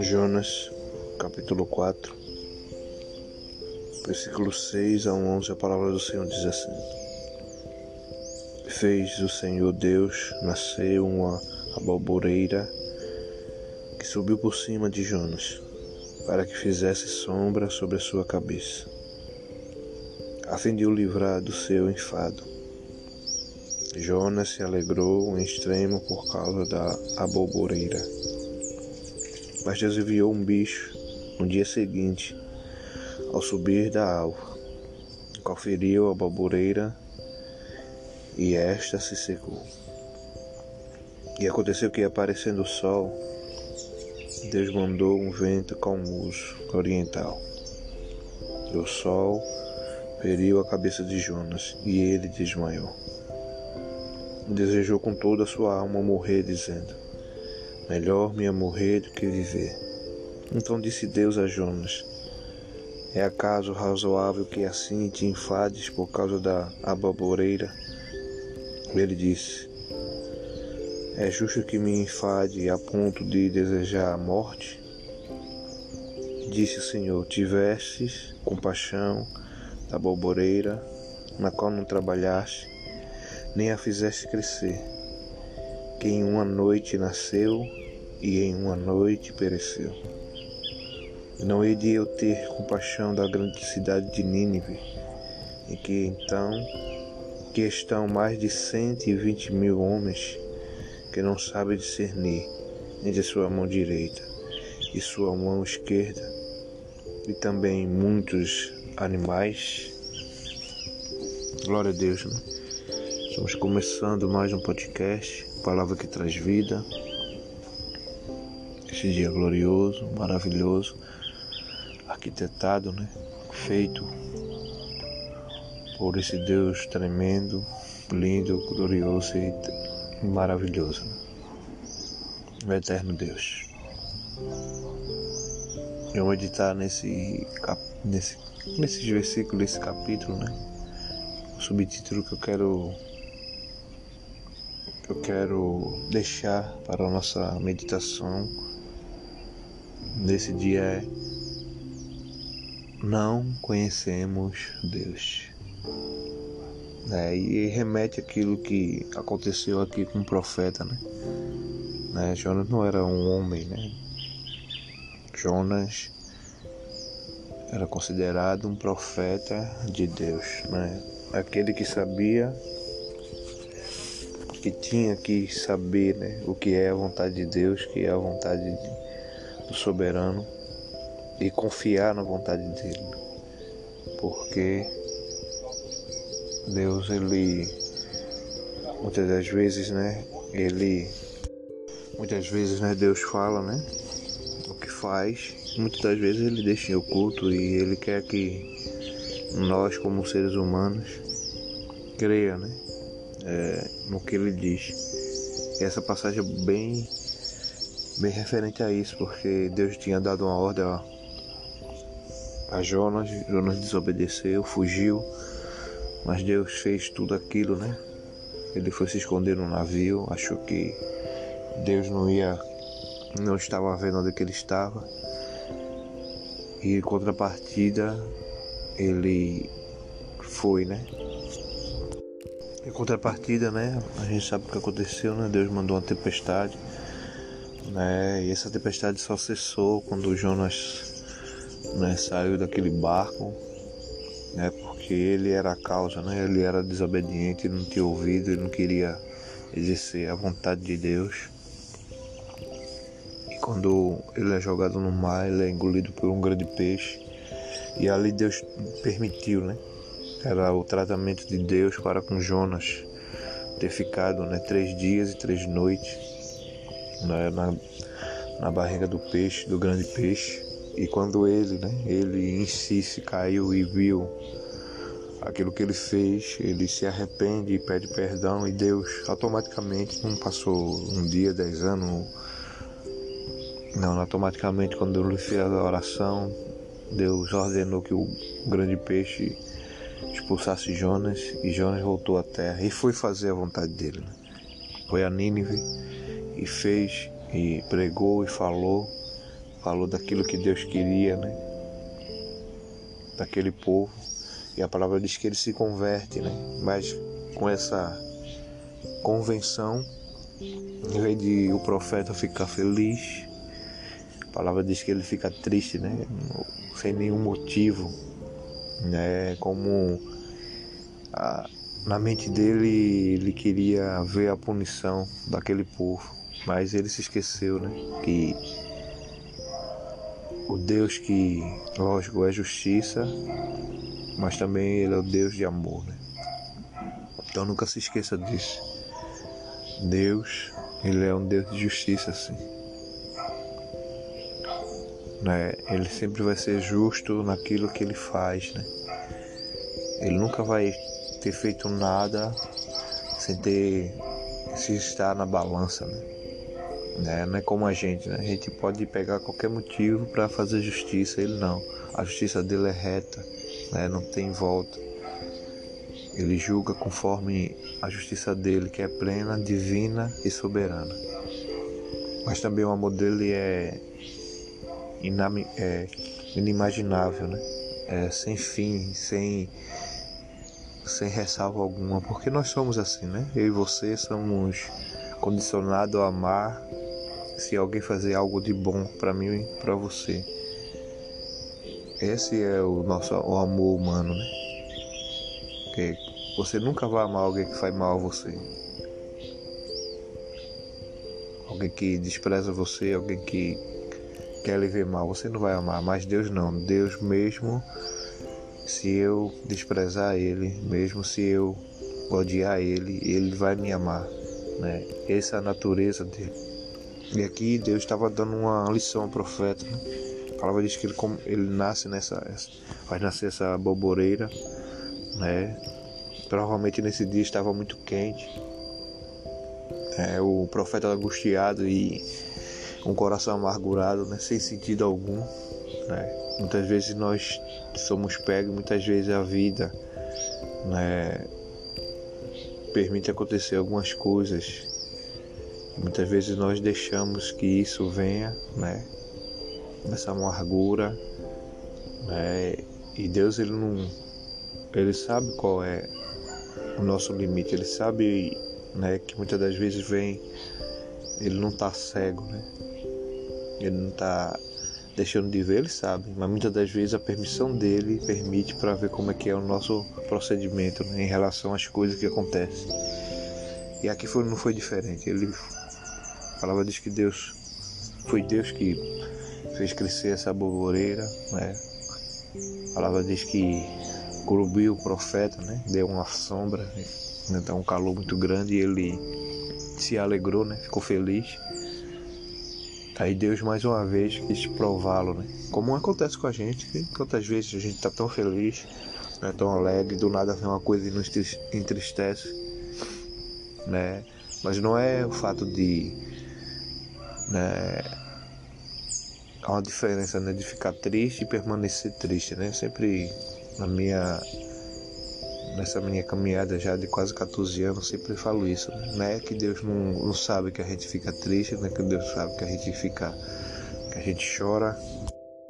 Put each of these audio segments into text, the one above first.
Jonas, capítulo 4, versículo 6 a 11, a palavra do Senhor diz assim: Fez o Senhor Deus nascer uma abalboreira que subiu por cima de Jonas, para que fizesse sombra sobre a sua cabeça, a fim de o livrar do seu enfado. Jonas se alegrou em extremo por causa da abalboreira mas Deus enviou um bicho no dia seguinte, ao subir da alva, qual feriu a babureira e esta se secou. E aconteceu que, aparecendo o sol, Deus mandou um vento calmoso oriental. O sol feriu a cabeça de Jonas e ele desmaiou. Desejou com toda a sua alma morrer, dizendo: Melhor me é morrer do que viver. Então disse Deus a Jonas: É acaso razoável que assim te enfades por causa da ababoreira? Ele disse: É justo que me enfade a ponto de desejar a morte? Disse o Senhor: Tivestes compaixão da balboreira, na qual não trabalhaste, nem a fizeste crescer, que em uma noite nasceu e em uma noite pereceu. Não hei de eu ter compaixão da grande cidade de Nínive, em que então que estão mais de cento e vinte mil homens que não sabem discernir entre sua mão direita e sua mão esquerda, e também muitos animais. Glória a Deus, né? Estamos começando mais um podcast, palavra que traz vida este dia glorioso, maravilhoso, arquitetado, né? feito por esse Deus tremendo, lindo, glorioso e maravilhoso. Né? O eterno Deus. Eu meditar nesse, nesse, nesses versículos desse capítulo, né? O subtítulo que eu quero que eu quero deixar para a nossa meditação nesse dia é não conhecemos Deus. É, e remete aquilo que aconteceu aqui com o profeta, né? né? Jonas não era um homem, né? Jonas era considerado um profeta de Deus, né? Aquele que sabia que tinha que saber, né, o que é a vontade de Deus, que é a vontade de do soberano e confiar na vontade dele. Porque Deus, ele muitas das vezes, né, ele muitas vezes, né, Deus fala, né, o que faz, muitas das vezes ele deixa oculto e ele quer que nós como seres humanos creia, né, é, no que ele diz. E essa passagem é bem bem referente a isso, porque Deus tinha dado uma ordem a, a Jonas, Jonas desobedeceu, fugiu, mas Deus fez tudo aquilo, né? Ele foi se esconder no navio, achou que Deus não ia, não estava vendo onde ele estava. E em contrapartida, ele foi, né? Em contrapartida, né? A gente sabe o que aconteceu, né? Deus mandou uma tempestade né? E essa tempestade só cessou quando Jonas né, saiu daquele barco, né? Porque ele era a causa, né? Ele era desobediente, não tinha ouvido, ele não queria exercer a vontade de Deus. E quando ele é jogado no mar, ele é engolido por um grande peixe. E ali Deus permitiu, né? Era o tratamento de Deus para com Jonas ter ficado né, três dias e três noites na, na, na barriga do peixe, do grande peixe. E quando ele, né, ele em si se caiu e viu aquilo que ele fez, ele se arrepende e pede perdão e Deus automaticamente não passou um dia, dez anos, não, automaticamente quando ele fez a oração, Deus ordenou que o grande peixe expulsasse Jonas e Jonas voltou à terra e foi fazer a vontade dele. Né? foi a Nínive e fez e pregou e falou, falou daquilo que Deus queria, né? Daquele povo. E a palavra diz que ele se converte, né? Mas com essa convenção, em vez de o profeta ficar feliz, a palavra diz que ele fica triste, né? Sem nenhum motivo, né? Como a, na mente dele ele queria ver a punição daquele povo, mas ele se esqueceu, né? Que o Deus que, lógico, é justiça, mas também ele é o Deus de amor, né? Então nunca se esqueça disso. Deus, ele é um Deus de justiça, sim. Né? Ele sempre vai ser justo naquilo que ele faz, né? Ele nunca vai ter feito nada sem ter se estar na balança, né? né? Não é como a gente, né? A gente pode pegar qualquer motivo para fazer justiça, ele não. A justiça dele é reta, né? Não tem volta. Ele julga conforme a justiça dele, que é plena, divina e soberana. Mas também o amor dele é, é inimaginável, né? É sem fim, sem sem ressalva alguma, porque nós somos assim, né? Eu e você somos condicionados a amar se alguém fazer algo de bom para mim e para você. Esse é o nosso o amor humano, né? Que você nunca vai amar alguém que faz mal a você. Alguém que despreza você, alguém que quer lhe ver mal, você não vai amar, mas Deus não. Deus mesmo se eu desprezar ele, mesmo se eu odiar ele, ele vai me amar, né? Essa é a natureza dele. E aqui Deus estava dando uma lição ao profeta, né? A palavra diz que ele, ele nasce nessa, vai nascer essa boboreira, né? Provavelmente nesse dia estava muito quente. É, o profeta angustiado e um coração amargurado, né? Sem sentido algum, né? Muitas vezes nós somos pegos, muitas vezes a vida né, permite acontecer algumas coisas. Muitas vezes nós deixamos que isso venha, né? Essa amargura, né? E Deus ele não, ele sabe qual é o nosso limite. Ele sabe, né? Que muitas das vezes vem, ele não está cego, né? Ele não está deixando de ver, ele sabe, mas muitas das vezes a permissão dele permite para ver como é que é o nosso procedimento né, em relação às coisas que acontecem. E aqui foi, não foi diferente. Ele falava diz que Deus foi Deus que fez crescer essa boboreira, né? Falava diz que cobriu o profeta, né? Deu uma sombra, né? então um calor muito grande e ele se alegrou, né? Ficou feliz. Aí Deus mais uma vez quis prová-lo, né? Como acontece com a gente, quantas vezes a gente está tão feliz, né? tão alegre, do nada vem uma coisa e nos entristece, né? Mas não é o fato de, né? Há uma diferença, né? De ficar triste e permanecer triste, né? Sempre na minha nessa minha caminhada já de quase 14 anos, sempre falo isso, né? Que Deus não, não sabe que a gente fica triste, não é que Deus sabe que a gente fica, que a gente chora,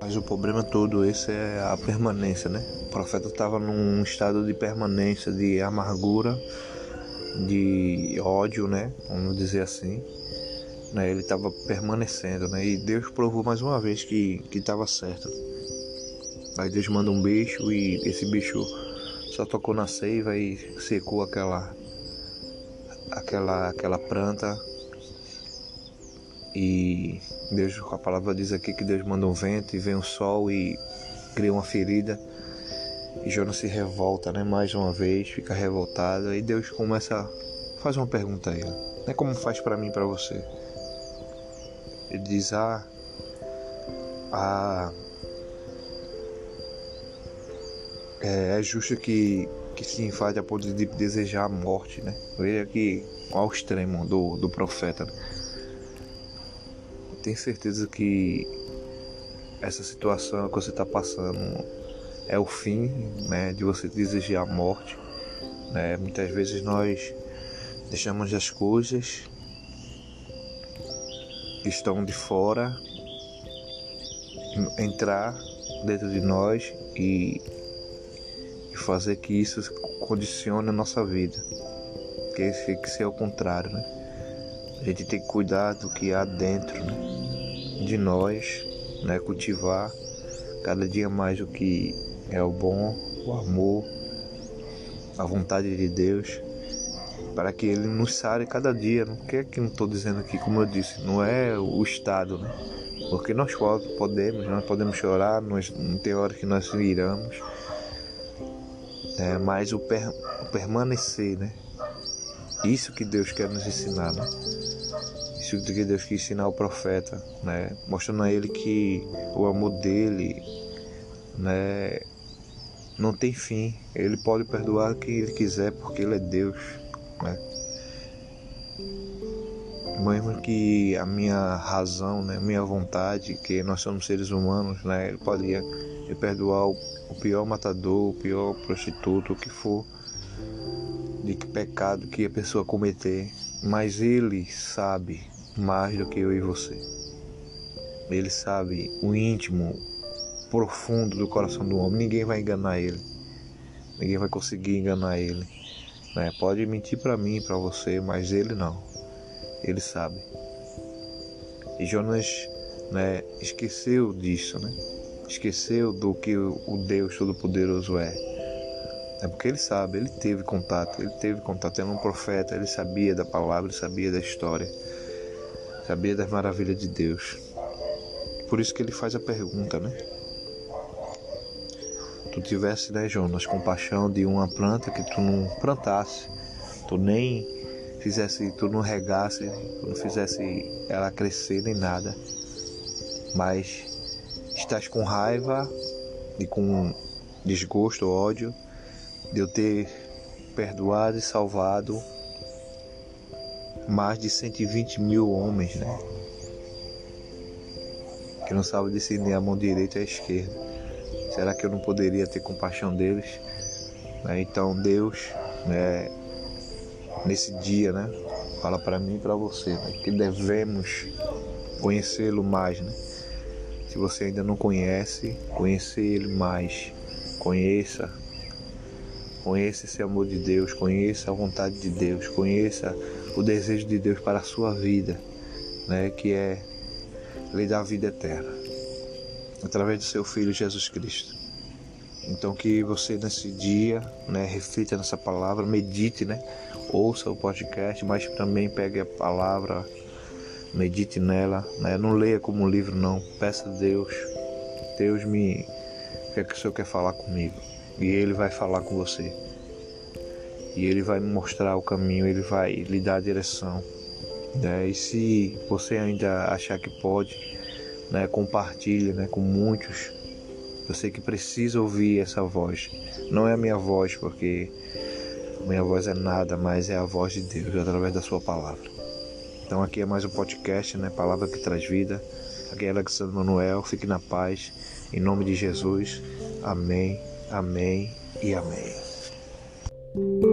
mas o problema todo esse é a permanência, né? O profeta estava num estado de permanência, de amargura, de ódio, né? Vamos dizer assim. Né? Ele estava permanecendo, né? E Deus provou mais uma vez que estava certo. Aí Deus manda um bicho e esse bicho só tocou na seiva e secou aquela aquela aquela planta e Deus a palavra diz aqui que Deus manda um vento e vem um sol e cria uma ferida e Jonas se revolta, né? Mais uma vez, fica revoltado e Deus começa a fazer uma pergunta a ele, né? Como faz para mim, para você? Ele diz: ah, ah é, é justo que, que se enfade a ponto de desejar a morte, né? Veja que ao extremo do, do profeta. Né? Tenho certeza que essa situação que você está passando é o fim né, de você desejar a morte. Né? Muitas vezes nós deixamos as coisas que estão de fora entrar dentro de nós e, fazer que isso condicione a nossa vida. Que tem que ser o contrário, né? A gente tem que cuidar do que há dentro né? de nós, né? Cultivar cada dia mais o que é o bom, o amor, a vontade de Deus, para que Ele nos sare cada dia. Não quer que não estou dizendo aqui, como eu disse, não é o Estado, né? Porque nós podemos, nós podemos chorar, nós, não tem hora que nós viramos, é, mas o, per, o permanecer, né? Isso que Deus quer nos ensinar, né? Isso que Deus quer ensinar ao profeta, né? Mostrando a ele que o amor dele, né? Não tem fim. Ele pode perdoar quem ele quiser porque ele é Deus, né? Mesmo que a minha razão, né, minha vontade, que nós somos seres humanos, né, ele poderia perdoar o, o pior matador, o pior prostituto, o que for de que pecado que a pessoa cometer, mas ele sabe mais do que eu e você. Ele sabe o íntimo, profundo do coração do homem. Ninguém vai enganar ele. Ninguém vai conseguir enganar ele. Né? Pode mentir para mim, para você, mas ele não ele sabe. E Jonas né, esqueceu disso, né? esqueceu do que o Deus Todo-Poderoso é. É porque ele sabe, ele teve contato, ele teve contato, era um profeta, ele sabia da palavra, ele sabia da história, sabia das maravilhas de Deus. Por isso que ele faz a pergunta, né? Tu tivesse, né, Jonas, compaixão de uma planta que tu não plantasse, tu nem fizesse, tu não regasse, tu não fizesse ela crescer nem nada. Mas estás com raiva e com desgosto, ódio de eu ter perdoado e salvado mais de 120 mil homens, né? Que não sabem discernir a mão direita e a esquerda. Será que eu não poderia ter compaixão deles? Né? Então Deus, né, nesse dia, né? Fala para mim e para você né? que devemos conhecê-lo mais, né? Se você ainda não conhece, conhecer ele mais. Conheça. Conheça esse amor de Deus, conheça a vontade de Deus, conheça o desejo de Deus para a sua vida, né? Que é lhe dar vida eterna através do seu filho Jesus Cristo. Então que você nesse dia, né, reflita nessa palavra, medite, né? Ouça o podcast, mas também pegue a palavra, medite nela, né? Não leia como um livro não, peça a Deus. Deus me o que é que o Senhor quer falar comigo? E ele vai falar com você. E ele vai mostrar o caminho, ele vai lhe dar a direção. Né? E se você ainda achar que pode, né, compartilhe né, com muitos eu sei que precisa ouvir essa voz. Não é a minha voz, porque minha voz é nada, mas é a voz de Deus através da sua palavra. Então aqui é mais um podcast, né? Palavra que traz vida. Aqui é Alexandre Manuel. Fique na paz. Em nome de Jesus. Amém, amém e amém.